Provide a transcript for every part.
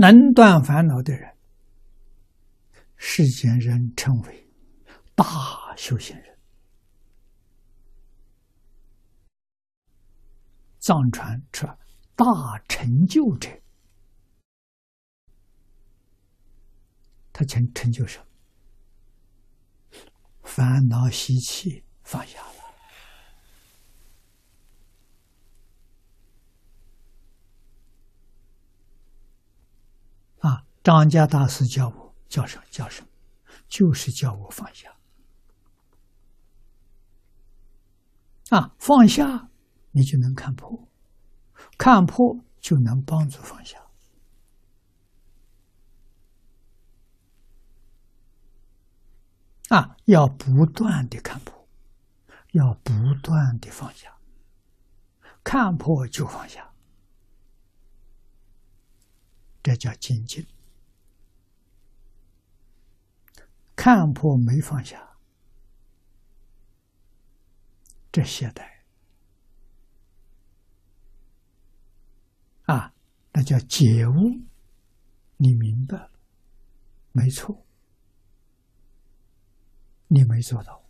能断烦恼的人，世间人称为大修行人。藏传说大成就者，他成成就什么？烦恼习气放下当。家大师教我叫什么？叫什么？就是叫我放下。啊，放下。你就能看破，看破就能帮助放下。啊，要不断的看破，要不断的放下，看破就放下，这叫精进。看破没放下，这懈怠。啊，那叫解悟，你明白了，没错，你没做到，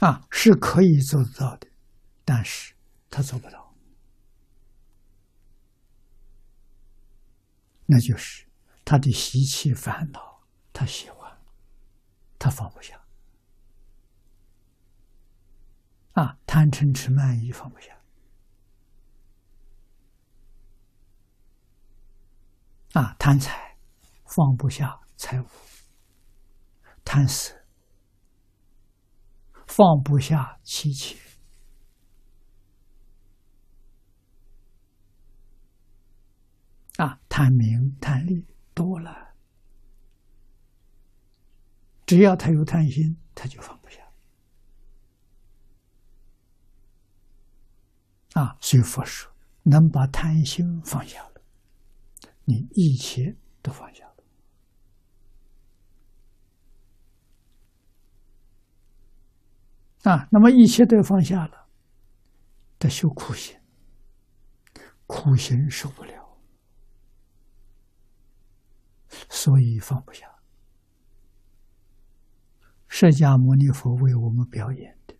啊，是可以做得到的，但是他做不到，那就是他的习气烦恼，他喜欢，他放不下。啊，贪嗔痴慢疑放不下，啊，贪财放不下财物，贪死放不下妻妾，啊，贪名贪利多了，只要他有贪心，他就放不下。啊，所以佛说，能把贪心放下了，你一切都放下了。啊，那么一切都放下了，得修苦行，苦行受不了，所以放不下。释迦牟尼佛为我们表演的，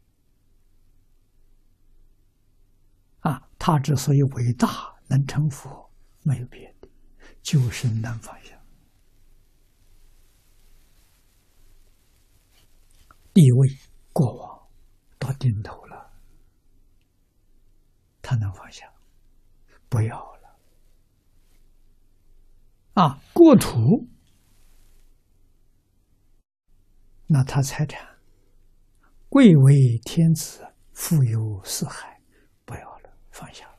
啊。他之所以伟大，能成佛，没有别的，就是能放下。地位、过往到尽头了，他能放下，不要了。啊，过土，那他财产，贵为天子，富有四海。不要了放下了，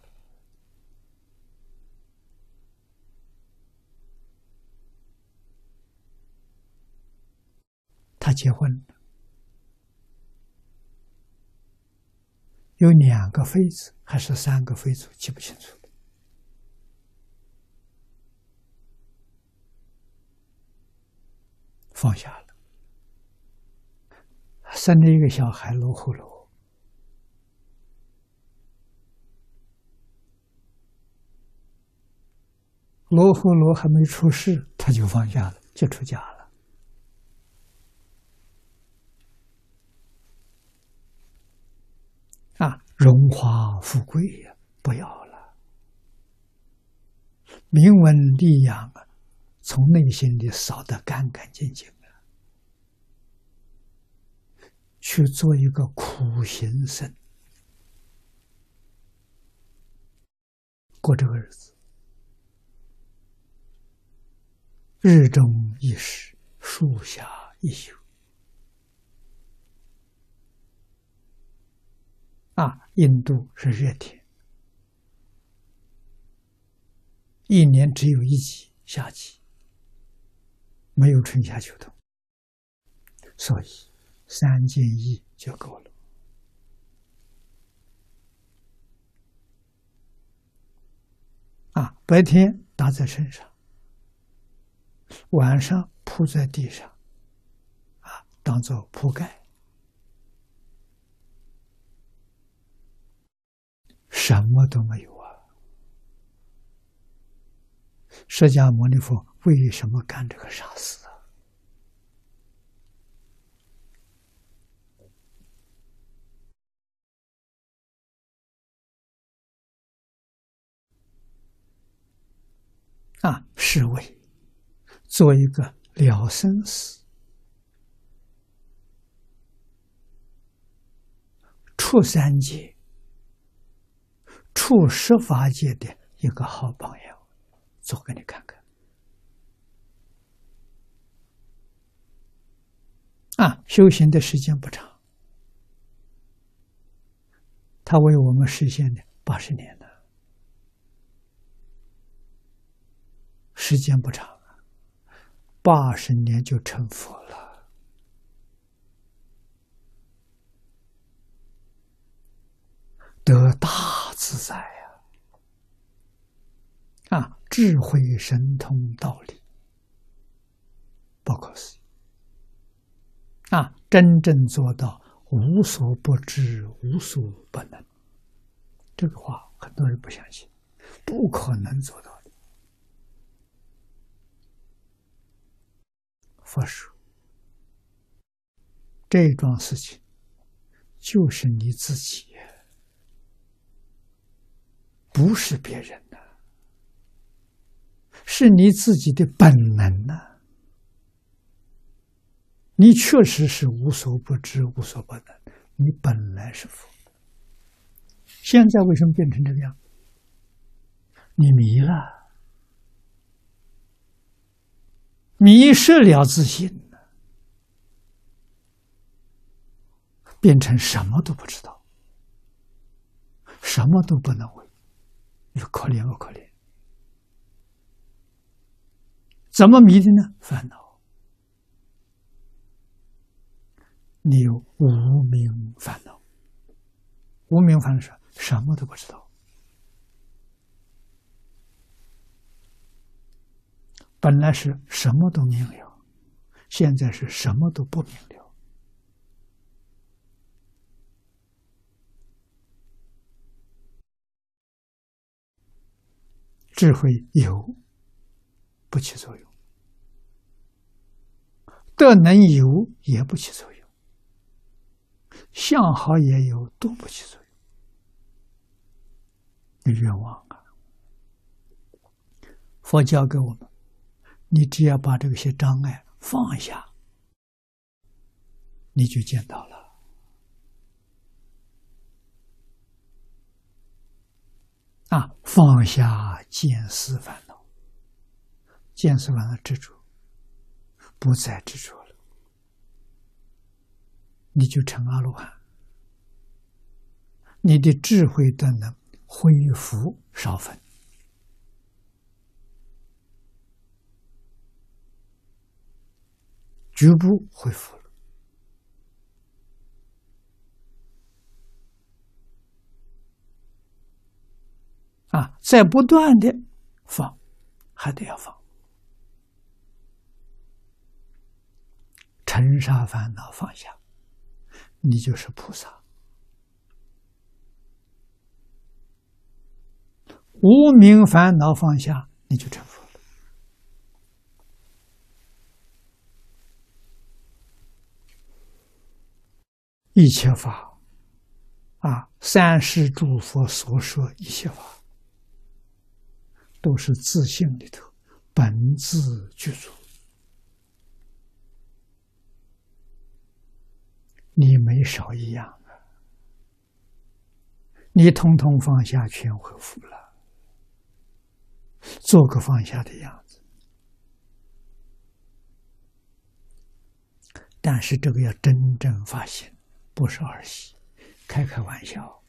他结婚了，有两个妃子还是三个妃子，记不清楚了。放下了，生了一个小孩，罗睺罗。罗睺罗还没出世，他就放下了，就出家了。啊，荣华富贵呀，不要了；名闻利养啊，从内心里扫得干干净净啊，去做一个苦行僧，过这个日子。日中一时，树下一宿。啊，印度是热天，一年只有一季夏季，没有春夏秋冬，所以三件衣就够了。啊白天搭在身上晚上铺在地上啊当做铺盖。什么都没有啊。释迦牟尼佛为什么干这个傻事？是为做一个了生死、出三界。出十法界的一个好朋友，做给你看看。啊，修行的时间不长，他为我们实现的八十年了，时间不长啊，八十年就成佛了，得大。自在呀！啊，智慧神通道理，不可思议！啊，真正做到无所不知、无所不能，这个话很多人不相信，不可能做到佛说，这桩事情就是你自己。不是别人的，是你自己的本能呐！你确实是无所不知、无所不能，你本来是佛。现在为什么变成这个样？你迷了，迷失了自信，变成什么都不知道，什么都不能为。你可怜，不可怜？怎么迷的呢？烦恼，你有无名烦恼。无名烦恼是什么都不知道，本来是什么都明了，现在是什么都不明了。智慧有不起作用，德能有也不起作用，相好也有都不起作用。冤枉啊！佛教给我们，你只要把这些障碍放下，你就见到了。啊，放下见思烦恼，见思烦恼执着，不再执着了，你就成阿罗汉，你的智慧都能恢复少分，局部恢复了。啊，在不断的放，还得要放。尘沙烦恼放下，你就是菩萨；无名烦恼放下，你就成佛了。一切法，啊，三世诸佛所说一切法。都是自信里头本自具足，你没少一样啊！你通通放下，全恢复了，做个放下的样子。但是这个要真正发现，不是儿戏，开开玩笑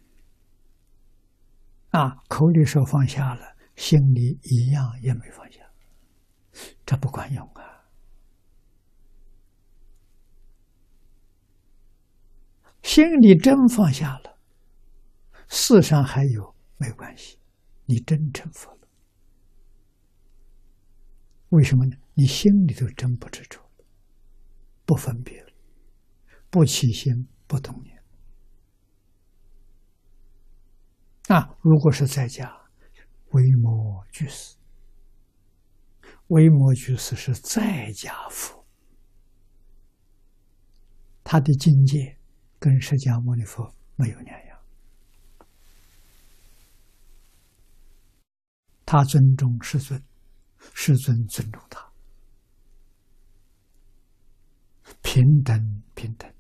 啊！口里说放下了。心里一样也没放下，这不管用啊！心里真放下了，世上还有没关系，你真成佛了。为什么呢？你心里头真不执着，不分别了，不起心，不动念啊，如果是在家，维摩居士，维摩居士是在家佛，他的境界跟释迦牟尼佛没有两样。他尊重世尊，世尊尊重他，平等平等。